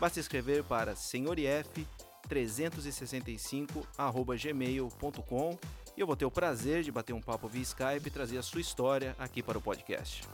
basta escrever para senhorif365@gmail.com e eu vou ter o prazer de bater um papo via Skype e trazer a sua história aqui para o podcast.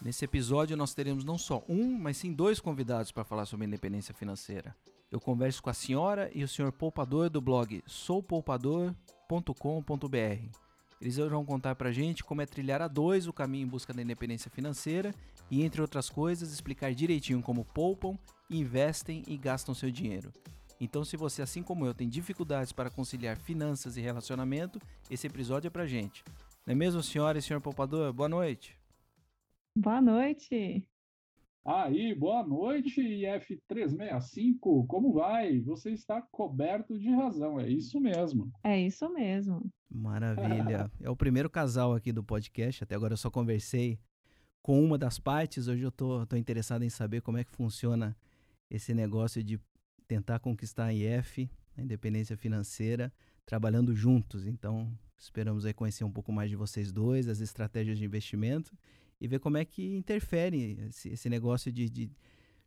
Nesse episódio nós teremos não só um, mas sim dois convidados para falar sobre independência financeira. Eu converso com a senhora e o senhor poupador do blog soupoupador.com.br. Eles vão contar pra gente como é trilhar a dois o caminho em busca da independência financeira e, entre outras coisas, explicar direitinho como poupam, investem e gastam seu dinheiro. Então, se você, assim como eu, tem dificuldades para conciliar finanças e relacionamento, esse episódio é pra gente. Não é mesmo, senhora e senhor poupador? Boa noite. Boa noite. Aí, boa noite, IF365. Como vai? Você está coberto de razão, é isso mesmo. É isso mesmo. Maravilha. É o primeiro casal aqui do podcast. Até agora eu só conversei com uma das partes. Hoje eu tô, tô interessado em saber como é que funciona esse negócio de tentar conquistar a IF, a independência financeira, trabalhando juntos. Então, esperamos aí conhecer um pouco mais de vocês dois, as estratégias de investimento e ver como é que interfere esse, esse negócio de, de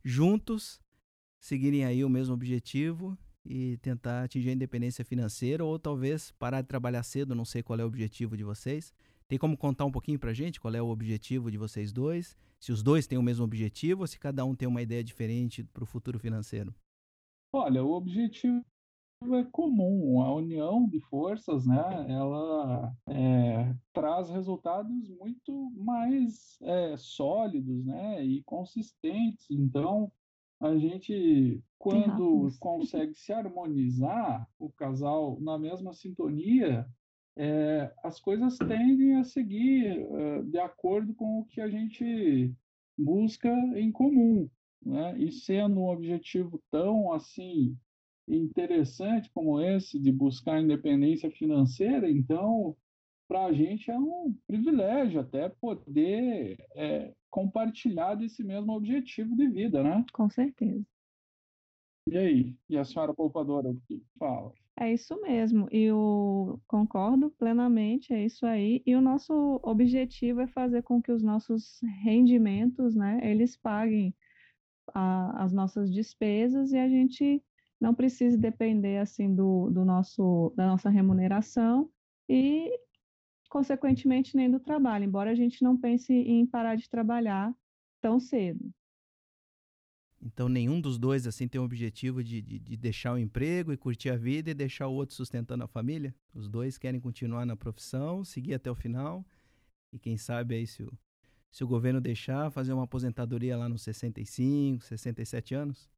juntos seguirem aí o mesmo objetivo e tentar atingir a independência financeira ou talvez parar de trabalhar cedo, não sei qual é o objetivo de vocês. Tem como contar um pouquinho pra gente qual é o objetivo de vocês dois? Se os dois têm o mesmo objetivo ou se cada um tem uma ideia diferente para o futuro financeiro? Olha, o objetivo é comum, a união de forças, né, ela é, traz resultados muito mais é, sólidos, né, e consistentes. Então, a gente, quando consegue se harmonizar, o casal na mesma sintonia, é, as coisas tendem a seguir uh, de acordo com o que a gente busca em comum, né? E sendo um objetivo tão assim interessante como esse de buscar independência financeira, então para a gente é um privilégio até poder é, compartilhar desse mesmo objetivo de vida, né? Com certeza. E aí? E a senhora poupadora, o que fala? É isso mesmo, eu concordo plenamente, é isso aí. E o nosso objetivo é fazer com que os nossos rendimentos, né, eles paguem a, as nossas despesas e a gente não precise depender assim do, do nosso da nossa remuneração e consequentemente nem do trabalho, embora a gente não pense em parar de trabalhar tão cedo. Então nenhum dos dois assim tem o objetivo de, de, de, deixar o emprego e curtir a vida e deixar o outro sustentando a família? Os dois querem continuar na profissão, seguir até o final e quem sabe aí se o, se o governo deixar, fazer uma aposentadoria lá nos 65, 67 anos?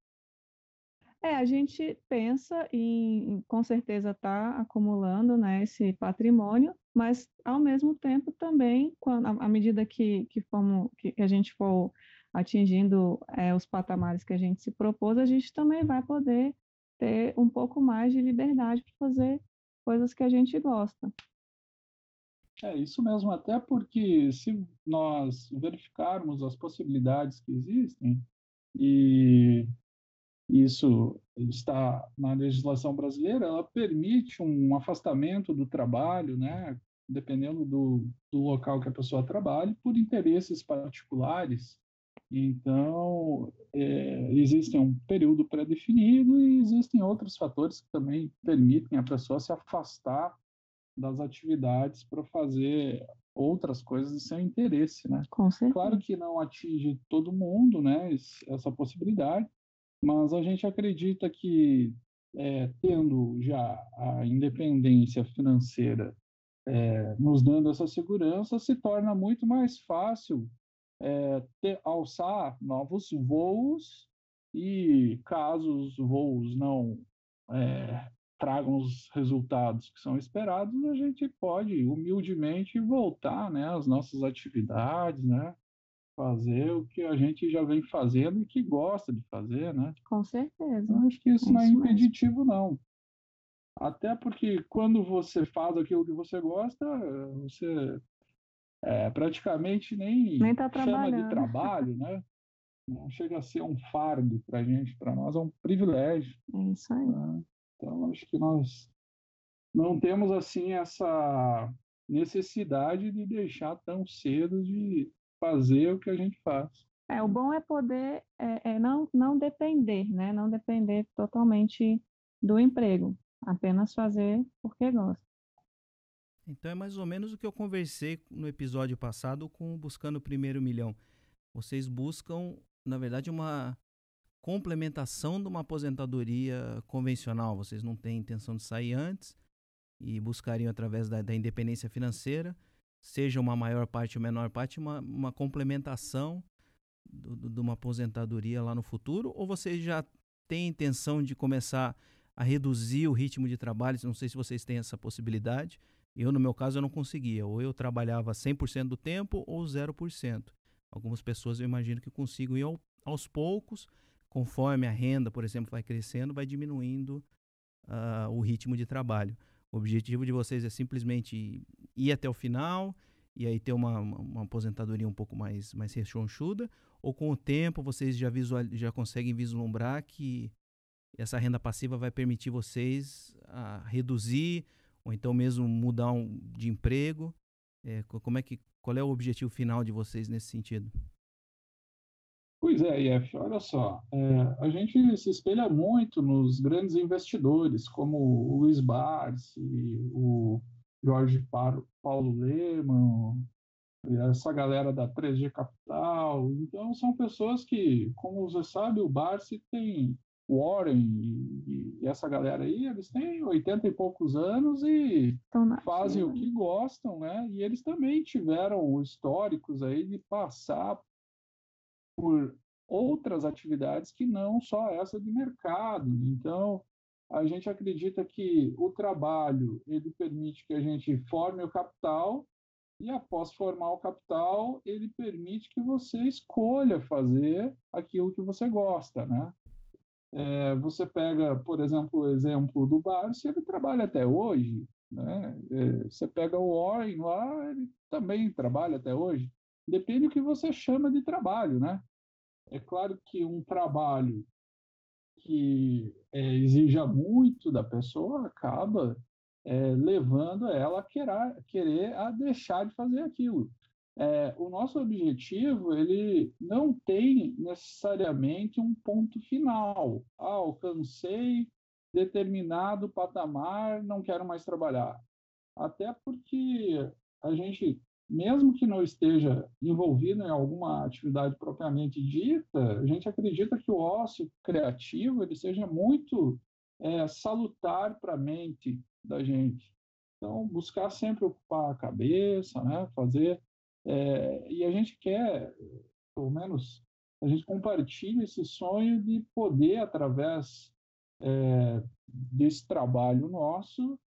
É, a gente pensa em, com certeza, estar tá acumulando né, esse patrimônio, mas, ao mesmo tempo, também, quando, à medida que, que, fomos, que a gente for atingindo é, os patamares que a gente se propôs, a gente também vai poder ter um pouco mais de liberdade para fazer coisas que a gente gosta. É isso mesmo, até porque se nós verificarmos as possibilidades que existem, e isso está na legislação brasileira, ela permite um afastamento do trabalho, né, dependendo do, do local que a pessoa trabalhe, por interesses particulares. Então, é, existe um período pré-definido e existem outros fatores que também permitem a pessoa se afastar das atividades para fazer outras coisas de seu interesse, né? Com certeza. Claro que não atinge todo mundo, né, essa possibilidade, mas a gente acredita que, é, tendo já a independência financeira é, nos dando essa segurança, se torna muito mais fácil é, ter, alçar novos voos e, caso os voos não tragam os resultados que são esperados, a gente pode humildemente voltar né, às nossas atividades, né, fazer o que a gente já vem fazendo e que gosta de fazer, né? Com certeza. Eu acho que isso é não é impeditivo, mesmo. não. Até porque quando você faz aquilo que você gosta, você é, praticamente nem, nem tá chama de trabalho, né? Não chega a ser um fardo para a gente, para nós é um privilégio. É isso aí. Né? Então, acho que nós não temos assim essa necessidade de deixar tão cedo de fazer o que a gente faz. É, o bom é poder é, é não, não depender, né? Não depender totalmente do emprego, apenas fazer porque gosta. Então é mais ou menos o que eu conversei no episódio passado com Buscando o Primeiro Milhão. Vocês buscam, na verdade, uma complementação de uma aposentadoria convencional. Vocês não têm intenção de sair antes e buscariam, através da, da independência financeira, seja uma maior parte ou menor parte, uma, uma complementação de uma aposentadoria lá no futuro? Ou vocês já têm intenção de começar a reduzir o ritmo de trabalho? Não sei se vocês têm essa possibilidade eu, no meu caso, eu não conseguia. Ou eu trabalhava 100% do tempo ou 0%. Algumas pessoas eu imagino que consigam ir ao, aos poucos, conforme a renda, por exemplo, vai crescendo, vai diminuindo uh, o ritmo de trabalho. O objetivo de vocês é simplesmente ir até o final e aí ter uma, uma, aposentadoria um pouco mais, mais rechonchuda? Ou com o tempo vocês já, visual, já conseguem vislumbrar que essa renda passiva vai permitir vocês a reduzir ou então mesmo mudar um, de emprego? É, como é que, qual é o objetivo final de vocês nesse sentido? Pois é, Ief, olha só, é, a gente se espelha muito nos grandes investidores, como o Luiz Barsi, o Jorge Paulo Lehmann, essa galera da 3G Capital. Então, são pessoas que, como você sabe, o Barsi tem Warren e, e, essa galera aí, eles têm 80 e poucos anos e fazem o que gostam, né? E eles também tiveram históricos aí de passar por outras atividades que não só essa de mercado. Então, a gente acredita que o trabalho ele permite que a gente forme o capital e após formar o capital, ele permite que você escolha fazer aquilo que você gosta, né? É, você pega, por exemplo, o exemplo do Barsi, ele trabalha até hoje. Né? É, você pega o Warren lá, ele também trabalha até hoje. Depende do que você chama de trabalho. Né? É claro que um trabalho que é, exija muito da pessoa acaba é, levando ela a querer, querer a deixar de fazer aquilo é, o nosso objetivo ele não tem necessariamente um ponto final. Ah, alcancei determinado patamar, não quero mais trabalhar. Até porque a gente, mesmo que não esteja envolvido em alguma atividade propriamente dita, a gente acredita que o ócio criativo ele seja muito é, salutar para a mente da gente. Então, buscar sempre ocupar a cabeça, né? fazer é, e a gente quer, pelo menos, a gente compartilha esse sonho de poder, através é, desse trabalho nosso,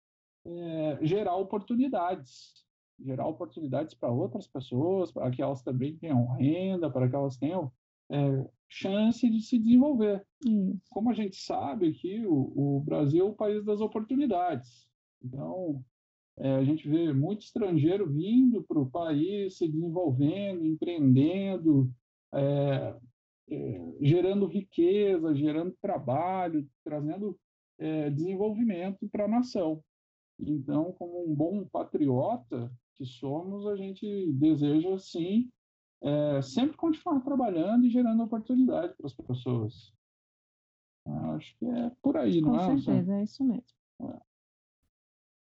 é, gerar oportunidades. Gerar oportunidades para outras pessoas, para que elas também tenham renda, para que elas tenham é, chance de se desenvolver. Como a gente sabe que o, o Brasil é o país das oportunidades. Então, é, a gente vê muito estrangeiro vindo para o país, se desenvolvendo, empreendendo, é, é, gerando riqueza, gerando trabalho, trazendo é, desenvolvimento para a nação. Então, como um bom patriota que somos, a gente deseja, sim, é, sempre continuar trabalhando e gerando oportunidade para as pessoas. Acho que é por aí, Com não é? Com certeza, é isso mesmo. É.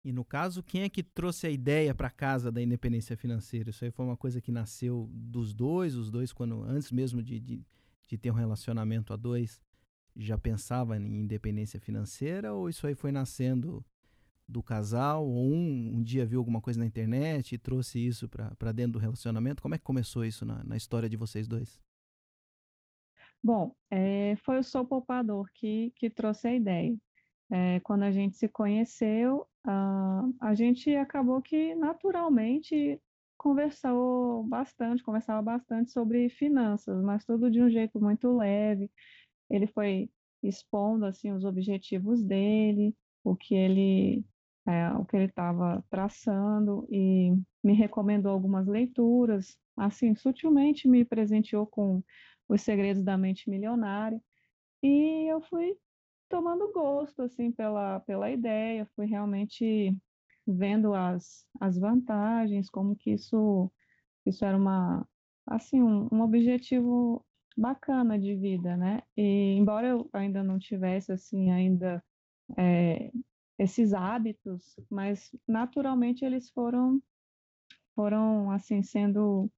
E no caso, quem é que trouxe a ideia para casa da independência financeira? Isso aí foi uma coisa que nasceu dos dois, os dois, quando antes mesmo de, de, de ter um relacionamento a dois, já pensava em independência financeira? Ou isso aí foi nascendo do casal? Ou um, um dia viu alguma coisa na internet e trouxe isso para dentro do relacionamento? Como é que começou isso na, na história de vocês dois? Bom, é, foi o Sou Poupador que, que trouxe a ideia. é, quando a gente se conheceu, uh, a gente acabou que naturalmente conversou bastante, conversava bastante sobre finanças, mas tudo de um jeito muito leve. Ele foi expondo assim os objetivos dele, o que ele é, o que ele estava traçando e me recomendou algumas leituras, assim sutilmente me presenteou com os segredos da mente milionária e eu fui tomando gosto assim pela pela ideia, fui realmente vendo as, as vantagens, como que isso, isso era uma, assim, um, um objetivo bacana de vida, né? E embora eu ainda não tivesse, assim, ainda é, esses hábitos, mas naturalmente eles foram, foram, assim, sendo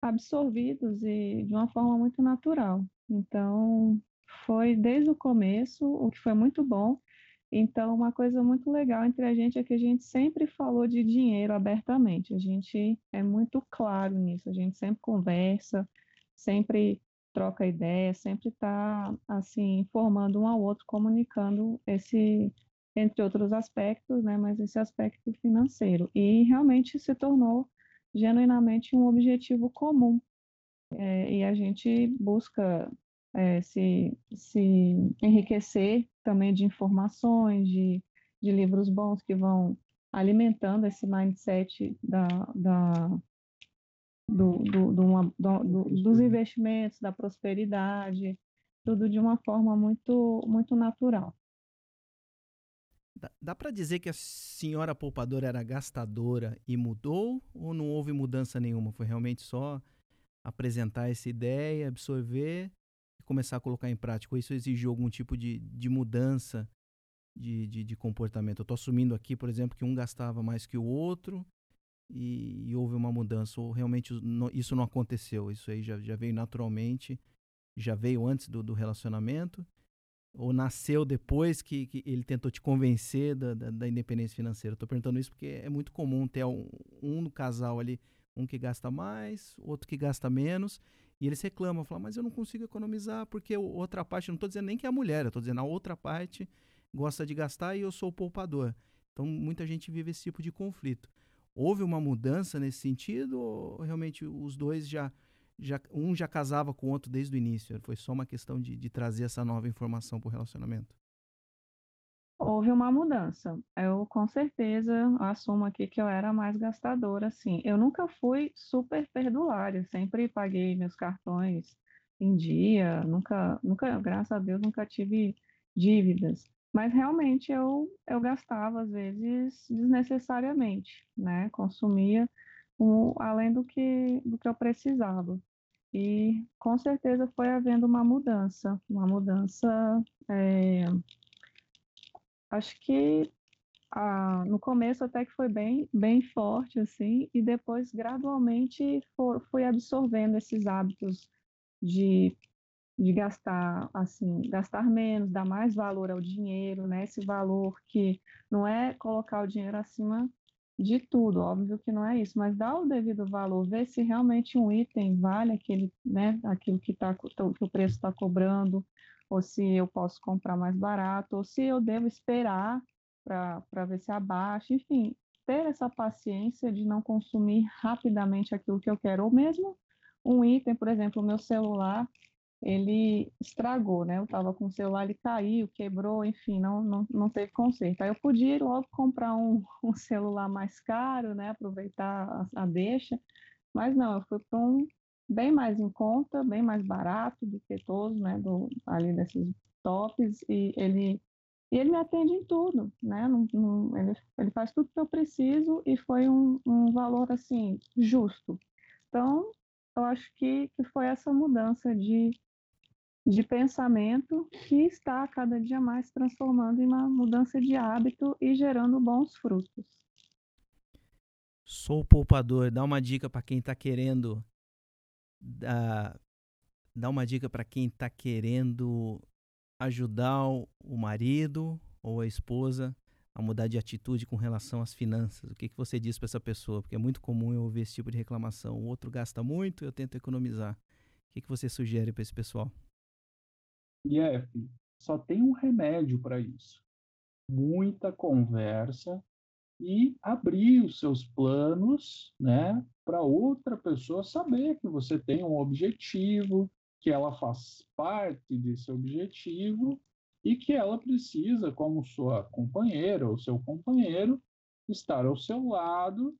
absorvidos e de uma forma muito natural. Então, foi desde o começo, o que foi muito bom, então, uma coisa muito legal entre a gente é que a gente sempre falou de dinheiro abertamente. A gente é muito claro nisso. A gente sempre conversa, sempre troca ideia, sempre está assim informando um ao outro, comunicando esse, entre outros aspectos, né? Mas esse aspecto financeiro e realmente se tornou genuinamente um objetivo comum. É, e a gente busca é, se, se enriquecer também de informações, de, de livros bons que vão alimentando esse mindset da, da, do, do, do, uma, do, dos investimentos, da prosperidade, tudo de uma forma muito, muito natural. Dá, para dizer que a senhora poupadora era gastadora e mudou ou não houve mudança nenhuma? Foi realmente só apresentar essa ideia, absorver começar a colocar em prática? Ou isso exigiu algum tipo de, de mudança de, de, de comportamento? Eu estou assumindo aqui, por exemplo, que um gastava mais que o outro e, e houve uma mudança. Ou realmente isso não aconteceu? Isso aí já, já veio naturalmente, já veio antes do, do relacionamento? Ou nasceu depois que, que ele tentou te convencer da, da, da independência financeira? Estou perguntando isso porque é muito comum ter um, um no casal ali, um que gasta mais, outro que gasta menos, e eles reclamam, falam, mas eu não consigo economizar porque outra parte, não estou dizendo nem que é a mulher, estou dizendo a outra parte gosta de gastar e eu sou o poupador. Então muita gente vive esse tipo de conflito. Houve uma mudança nesse sentido ou realmente os dois já, já um já casava com o outro desde o início? Foi só uma questão de, de trazer essa nova informação para o relacionamento? Houve uma mudança. Eu com certeza assumo aqui que eu era mais gastadora, assim. Eu nunca fui super perdulária, sempre paguei meus cartões em dia, nunca, nunca, graças a Deus, nunca tive dívidas. Mas realmente eu, eu gastava às vezes desnecessariamente, né? Consumia um, além do que, do que eu precisava. E com certeza foi havendo uma mudança, uma mudança é, acho que no começo até que foi bem, bem forte, assim, e depois gradualmente for, fui absorvendo esses hábitos de, de gastar, assim, gastar menos, dar mais valor ao dinheiro, né? Esse valor que não é colocar o dinheiro acima de tudo, óbvio que não é isso, mas dar o devido valor, ver se realmente um item vale aquele, né, aquilo que, tá, que o preço está cobrando, ou se eu posso comprar mais barato, ou se eu devo esperar para ver se abaixa, enfim, ter essa paciência de não consumir rapidamente aquilo que eu quero, ou mesmo um item, por exemplo, o meu celular, ele estragou, né? Eu estava com o celular, ele caiu, quebrou, enfim, não, não, não teve conserto. Aí eu podia logo comprar um, um celular mais caro, né? Aproveitar a, a deixa, mas não, eu fui para um, bem mais em conta, bem mais barato do que todos, né, do, ali desses tops, e ele, e ele me atende em tudo, né, não, não, ele, ele faz tudo que eu preciso e foi um, um valor, assim, justo. Então, eu acho que, que foi essa mudança de, de pensamento que está cada dia mais transformando em uma mudança de hábito e gerando bons frutos. Sou poupador, dá uma dica para quem está querendo dá, dá uma dica para quem está querendo ajudar o marido ou a esposa a mudar de atitude com relação às finanças? O que, que você diz para essa pessoa? Porque é muito comum eu ouvir esse tipo de reclamação. O outro gasta muito, eu tento economizar. O que, que você sugere para esse pessoal? Jeff, só tem um remédio para isso. muita conversa e abrir os seus planos, né, para outra pessoa saber que você tem um objetivo, que ela faz parte desse objetivo e que ela precisa, como sua companheira ou seu companheiro, estar ao seu lado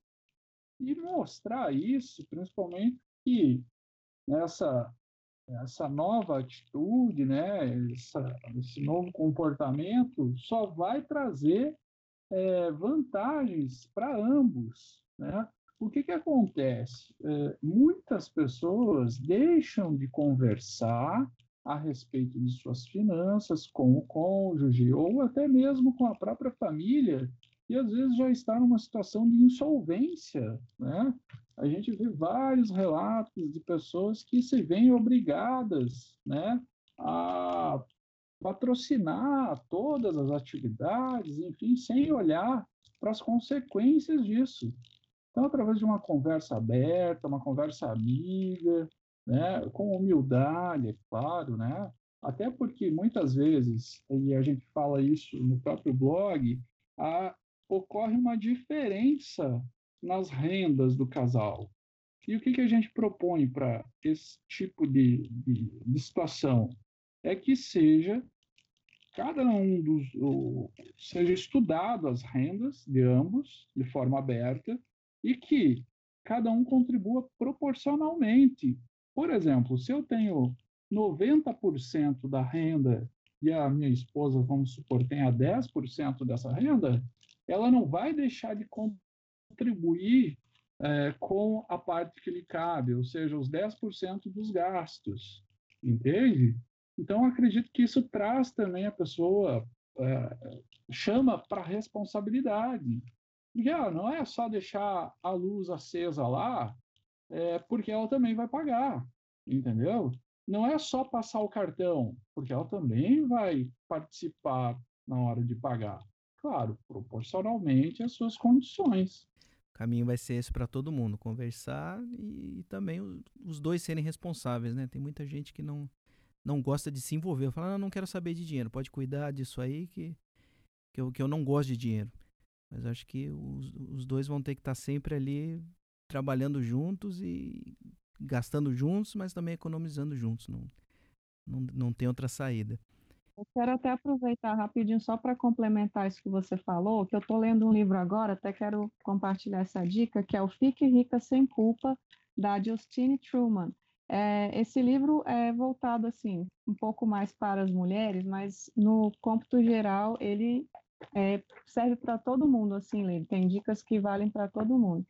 e mostrar isso, principalmente que nessa essa nova atitude, né, essa, esse novo comportamento só vai trazer é, vantagens para ambos, né? O que que acontece? É, muitas pessoas deixam de conversar a respeito de suas finanças com o cônjuge ou até mesmo com a própria família e às vezes já está numa situação de insolvência, né? A gente vê vários relatos de pessoas que se veem obrigadas, né, a patrocinar todas as atividades, enfim, sem olhar para as consequências disso. Então, através de uma conversa aberta, uma conversa amiga, né, com humildade, é claro, né? Até porque muitas vezes, e a gente fala isso no próprio blog, a, ocorre uma diferença nas rendas do casal. E o que, que a gente propõe para esse tipo de, de, de, situação? É que seja cada um dos seja estudado as rendas de ambos de forma aberta e que cada um contribua proporcionalmente. Por exemplo, se eu tenho 90% da renda e a minha esposa, vamos supor, tenha 10% dessa renda, ela não vai deixar de contribuir é, com a parte que lhe cabe, ou seja, os 10% dos gastos, entende? Então, acredito que isso traz também a pessoa, é, chama para responsabilidade. Porque ah, não é só deixar a luz acesa lá, é, porque ela também vai pagar, entendeu? Não é só passar o cartão, porque ela também vai participar na hora de pagar claro, proporcionalmente às suas condições. O caminho vai ser esse para todo mundo, conversar e, e também os, dois serem responsáveis, né? Tem muita gente que não não gosta de se envolver, fala, ah, não quero saber de dinheiro, pode cuidar disso aí que, que, eu, que eu não gosto de dinheiro. Mas acho que os, os dois vão ter que estar sempre ali trabalhando juntos e gastando juntos, mas também economizando juntos. Não, não, não tem outra saída. Eu quero até aproveitar rapidinho só para complementar isso que você falou, que eu estou lendo um livro agora, até quero compartilhar essa dica, que é o Fique Rica Sem Culpa, da Justine Truman. É, esse livro é voltado assim um pouco mais para as mulheres, mas no cômputo geral ele é, serve para todo mundo assim, ele tem dicas que valem para todo mundo.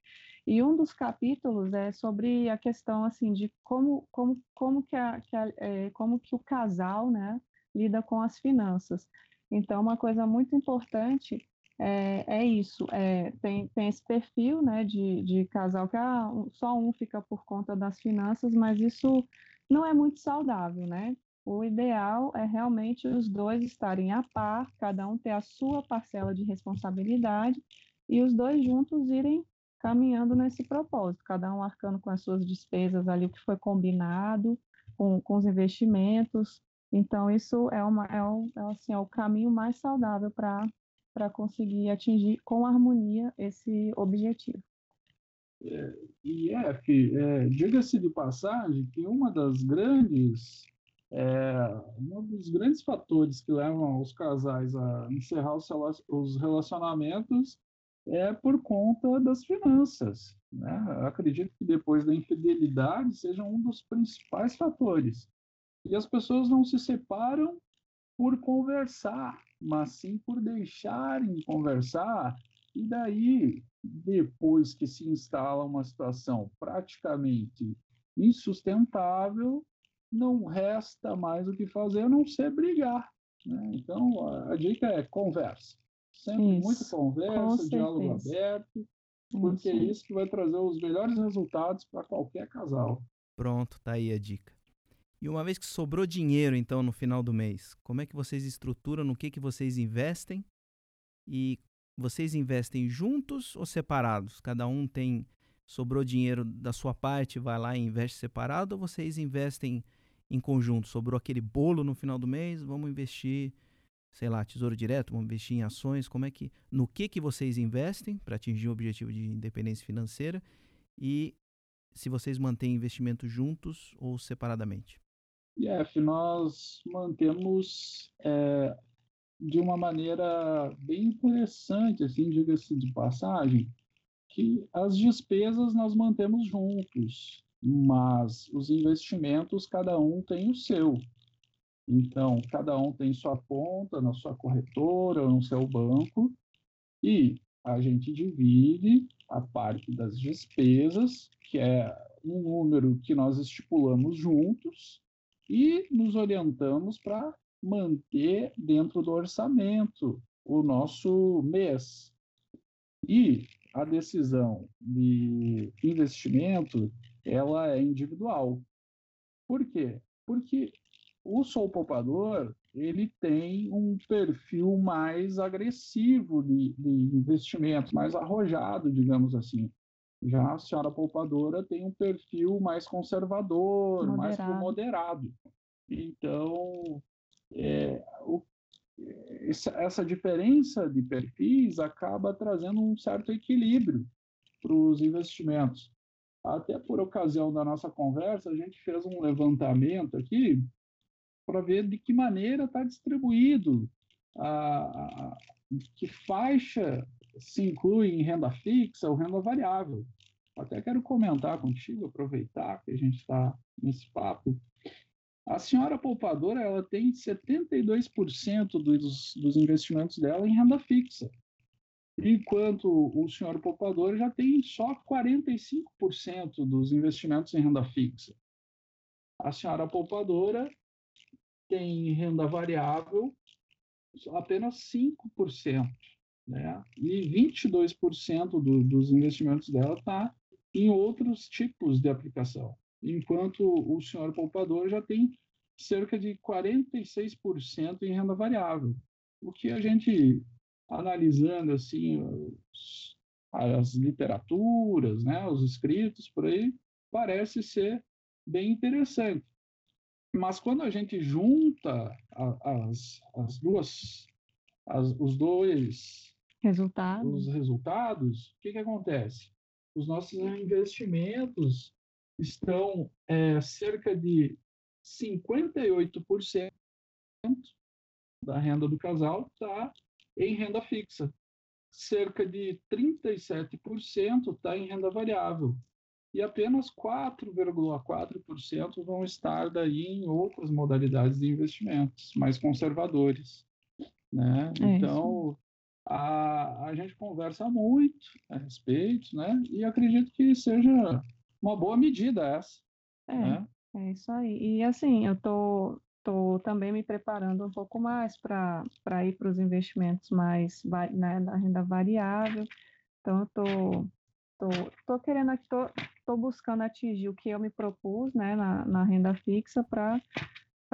E um dos capítulos é sobre a questão assim de como como como que, a, que a, é, como que o casal, né, lida com as finanças. Então, uma coisa muito importante é, é isso, é, tem, tem esse perfil né, de, de casal que ah, só um fica por conta das finanças, mas isso não é muito saudável, né? O ideal é realmente os dois estarem a par, cada um ter a sua parcela de responsabilidade e os dois juntos irem caminhando nesse propósito, cada um arcando com as suas despesas ali, o que foi combinado, com, com os investimentos, então, isso é, uma, é, é, assim, é o caminho mais saudável para conseguir atingir com harmonia esse objetivo. É, e F, é, diga-se de passagem que uma das grandes é, um dos grandes fatores que levam os casais a encerrar os relacionamentos é por conta das finanças. Né? Acredito que depois da infidelidade seja um dos principais fatores. E as pessoas não se separam por conversar, mas sim por deixarem conversar. E daí, depois que se instala uma situação praticamente insustentável, não resta mais o que fazer a não ser brigar. Né? Então, a, a, dica é conversa. Sempre isso, muito conversa, diálogo aberto, porque isso. é isso que vai trazer os melhores resultados para qualquer casal. Pronto, tá aí a dica. E uma vez que sobrou dinheiro, então, no final do mês, como é que vocês estruturam, no que, que vocês investem? E vocês investem juntos ou separados? Cada um tem, sobrou dinheiro da sua parte, vai lá e investe separado, ou vocês investem em conjunto? Sobrou aquele bolo no final do mês, vamos investir sei lá, tesouro direto, vão investir em ações, como é que, no que que vocês investem para atingir o objetivo de independência financeira e se vocês mantêm investimento juntos ou separadamente? Jeff, nós mantemos é, de uma maneira bem interessante, assim, diga-se de passagem, que as despesas nós mantemos juntos, mas os investimentos cada um tem o seu. Então, cada um tem sua conta na sua corretora, no seu banco, e a gente divide a parte das despesas, que é um número que nós estipulamos juntos, e nos orientamos para manter dentro do orçamento o nosso mês. E a decisão de investimento, ela é individual. Por quê? Porque o Sou Poupador, ele tem um perfil mais agressivo de, de investimento, mais arrojado, digamos assim. Já a senhora poupadora tem um perfil mais conservador, moderado. mais moderado. Então, é, o, essa, essa diferença de perfis acaba trazendo um certo equilíbrio para os investimentos. Até por ocasião da nossa conversa, a gente fez um levantamento aqui para ver de que maneira está distribuído, a, a, que faixa se inclui em renda fixa ou renda variável. Até quero comentar contigo, aproveitar que a gente está nesse papo. A senhora poupadora ela tem 72% dos, dos investimentos dela em renda fixa, enquanto o senhor poupador já tem só 45% dos investimentos em renda fixa. A senhora poupadora tem renda variável apenas 5%, né? E 22% do, dos investimentos dela está em outros tipos de aplicação, enquanto o senhor poupador já tem cerca de 46% em renda variável. O que a gente analisando assim as literaturas, né, os escritos por aí, parece ser bem interessante. Mas quando a gente junta as, as duas, as, os dois resultados, os resultados, o que, que acontece? Os nossos investimentos estão é, cerca de 58% da renda do casal está em renda fixa. Cerca de 37% está em renda variável e apenas 4,4% vão estar daí em outras modalidades de investimentos mais conservadores, né? É então a, a gente conversa muito a respeito, né? E acredito que seja uma boa medida essa. É, né? é isso aí. E assim, eu tô tô também me preparando um pouco mais para ir para os investimentos mais né, na renda variável. Então, eu tô, tô, tô querendo, tô, tô buscando atingir o que eu me propus né, na, na renda fixa para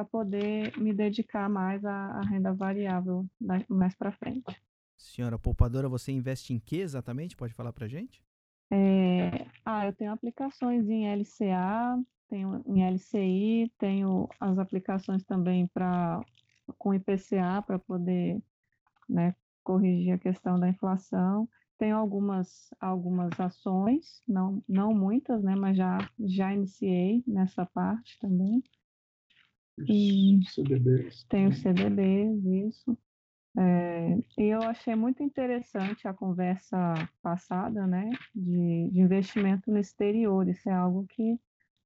poder me dedicar mais à, à renda variável mais para frente. Senhora poupadora, você investe em que exatamente? Pode falar para gente? É, ah, eu tenho aplicações em LCA, tenho em LCI, tenho as aplicações também para com IPCA para poder né, corrigir a questão da inflação. Tenho algumas, algumas ações, não, não muitas, né, mas já, já iniciei nessa parte também. E CDBs. Tenho CDBs, isso. É, e eu achei muito interessante a conversa passada, né, de, de investimento no exterior. Isso é algo que,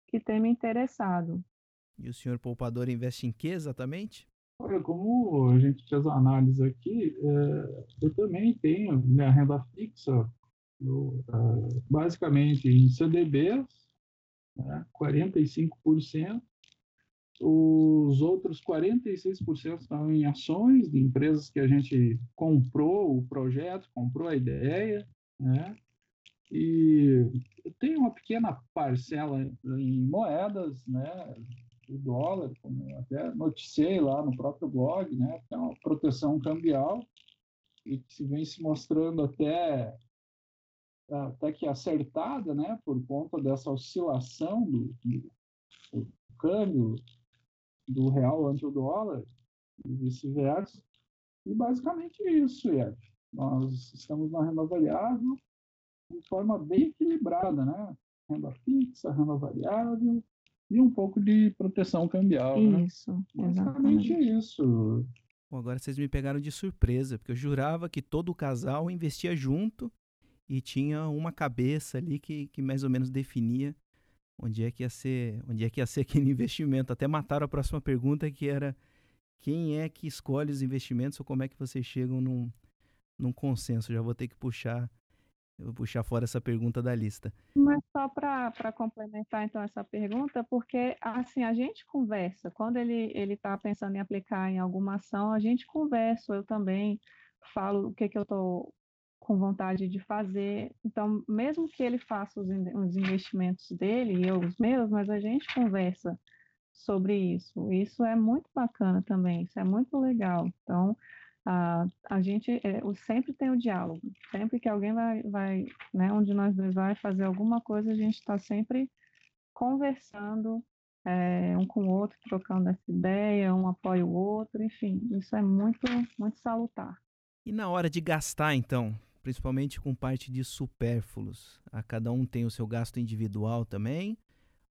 que tem me interessado. E o senhor poupador investe em que exatamente? Olha, como a gente fez a análise aqui, é, eu também tenho minha renda fixa, no, é, basicamente em CDBs, né, 45%, os outros 46% estão em ações de empresas que a gente comprou o projeto, comprou a ideia, né? E tem uma pequena parcela em moedas, né? o dólar, como eu até noticiei lá no próprio blog, né, é uma proteção cambial e que se vem se mostrando até até que acertada, né, por conta dessa oscilação do, do câmbio do real ante o dólar e vice-versa. E basicamente isso, Ed. Nós estamos na renda variável de forma bem equilibrada, né? Renda fixa, renda variável e um pouco de proteção cambial. Né? Isso, né? Basicamente isso. Bom, agora vocês me pegaram de surpresa, porque eu jurava que todo o casal investia junto e tinha uma cabeça ali que, que mais ou menos definia onde é que ia ser, onde é que ia ser aquele investimento. Até mataram a próxima pergunta que era quem é que escolhe os investimentos ou como é que vocês chegam num, num consenso. Já vou ter que puxar vou puxar fora essa pergunta da lista. Mas só para complementar então essa pergunta, porque assim a gente conversa, quando ele ele está pensando em aplicar em alguma ação, a gente conversa, eu também falo o que que eu estou com vontade de fazer. Então, mesmo que ele faça os, os investimentos dele e eu os meus, mas a gente conversa sobre isso. Isso é muito bacana também, isso é muito legal. Então, a, a gente é, sempre tem o diálogo. Sempre que alguém vai, vai né, onde nós dois vai fazer alguma coisa, a gente está sempre conversando é, um com o outro, trocando essa ideia, um apoia o outro, enfim, isso é muito, muito salutar. E na hora de gastar, então, principalmente com parte de supérfluos. A cada um tem o seu gasto individual também?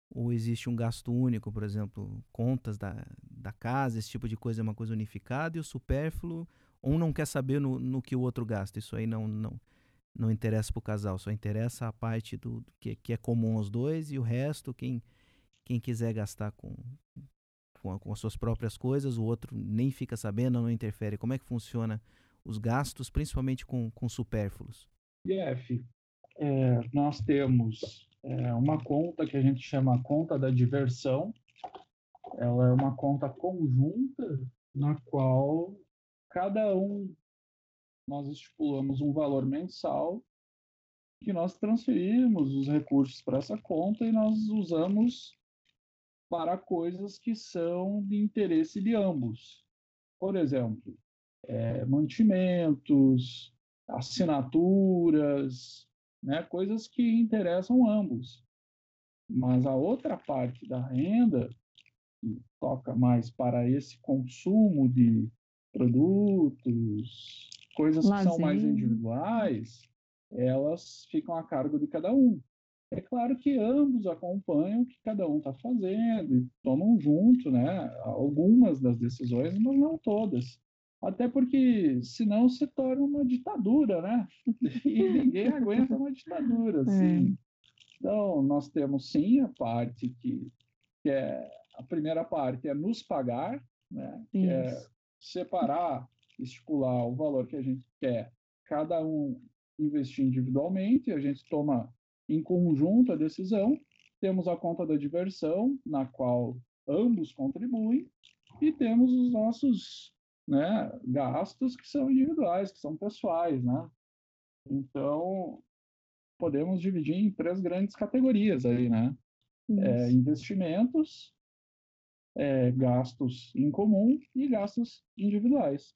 Ou existe um gasto único, por exemplo, contas da, da casa, esse tipo de coisa é uma coisa unificada, e o supérfluo, um não quer saber no, no que o outro gasta. Isso aí não, não, não interessa para o casal, só interessa a parte do, do que, que é comum aos dois e o resto, quem, quem quiser gastar com, com, com as suas próprias coisas, o outro nem fica sabendo, não interfere. Como é que funciona os gastos, principalmente com, com supérfluos? Jeff, é, nós temos é, uma conta que a gente chama conta da diversão. Ela é uma conta conjunta na qual cada um nós estipulamos um valor mensal que nós transferimos os recursos para essa conta e nós usamos para coisas que são de interesse de ambos. Por exemplo, é, mantimentos, assinaturas, né, coisas que interessam ambos. Mas a outra parte da renda, que toca mais para esse consumo de produtos, coisas Lazer. que são mais individuais, elas ficam a cargo de cada um. É claro que ambos acompanham o que cada um está fazendo e tomam junto né, algumas das decisões, mas não todas. Até porque senão se torna uma ditadura, né? E ninguém aguenta uma ditadura, assim. É. Então, nós temos sim a parte que, que é a primeira parte é nos pagar, né? Que é separar, estipular o valor que a gente quer, cada um investir individualmente, a gente toma em conjunto a decisão. Temos a conta da diversão, na qual ambos contribuem, e temos os nossos né, gastos que são individuais, que são pessoais, né? Então, podemos dividir em três grandes categorias aí, né? É, investimentos, é, gastos em comum e gastos individuais.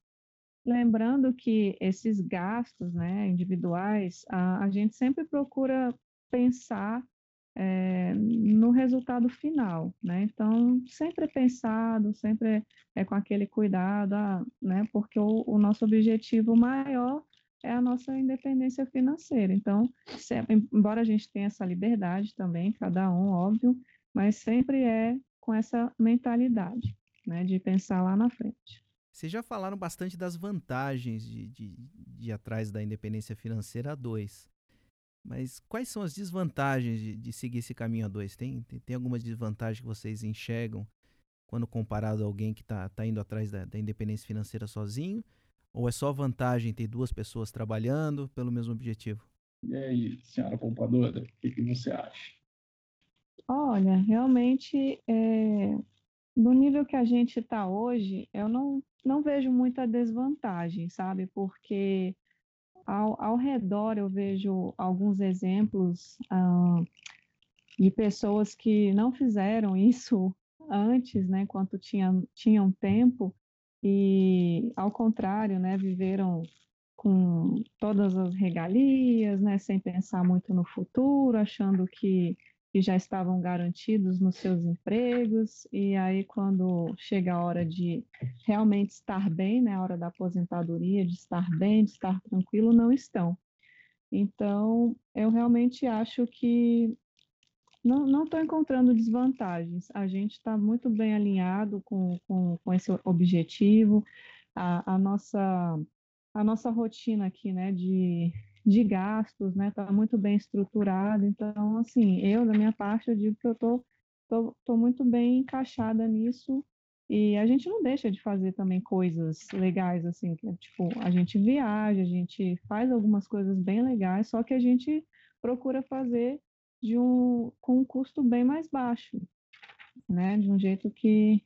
Lembrando que esses gastos né, individuais, a, a gente sempre procura pensar é, no resultado final, né? Então, sempre é pensado, sempre é, com aquele cuidado, ah, né? Porque o, o, nosso objetivo maior é a nossa independência financeira. Então, embora a gente tenha essa liberdade também, cada um, óbvio, mas sempre é com essa mentalidade, né? De pensar lá na frente. Vocês já falaram bastante das vantagens de, de, de atrás da independência financeira a dois. Mas quais são as desvantagens de, de seguir esse caminho a dois? Tem, tem, tem alguma desvantagem que vocês enxergam quando comparado a alguém que está tá indo atrás da, da, independência financeira sozinho? Ou é só vantagem ter duas pessoas trabalhando pelo mesmo objetivo? E aí, senhora poupadora, o que, que você acha? Olha, realmente, é, no nível que a gente está hoje, eu não, não vejo muita desvantagem, sabe? Porque ao, ao redor eu vejo alguns exemplos ah, de pessoas que não fizeram isso antes, né, enquanto tinham, tinham tempo, e ao contrário, né, viveram com todas as regalias, né, sem pensar muito no futuro, achando que que já estavam garantidos nos seus empregos, e aí quando chega a hora de realmente estar bem, né, a hora da aposentadoria, de estar bem, de estar tranquilo, não estão. Então, eu realmente acho que não estou encontrando desvantagens. A gente está muito bem alinhado com, com, com esse objetivo. A, a, nossa, a nossa rotina aqui, né, de, de gastos, né, está muito bem estruturada. Então, assim, eu, da minha parte, eu digo que eu estou tô, tô muito bem encaixada nisso. E a gente não deixa de fazer também coisas legais, assim, que é, tipo, a gente viaja, a gente faz algumas coisas bem legais, só que a gente procura fazer de um, com um custo bem mais baixo, né? De um jeito que,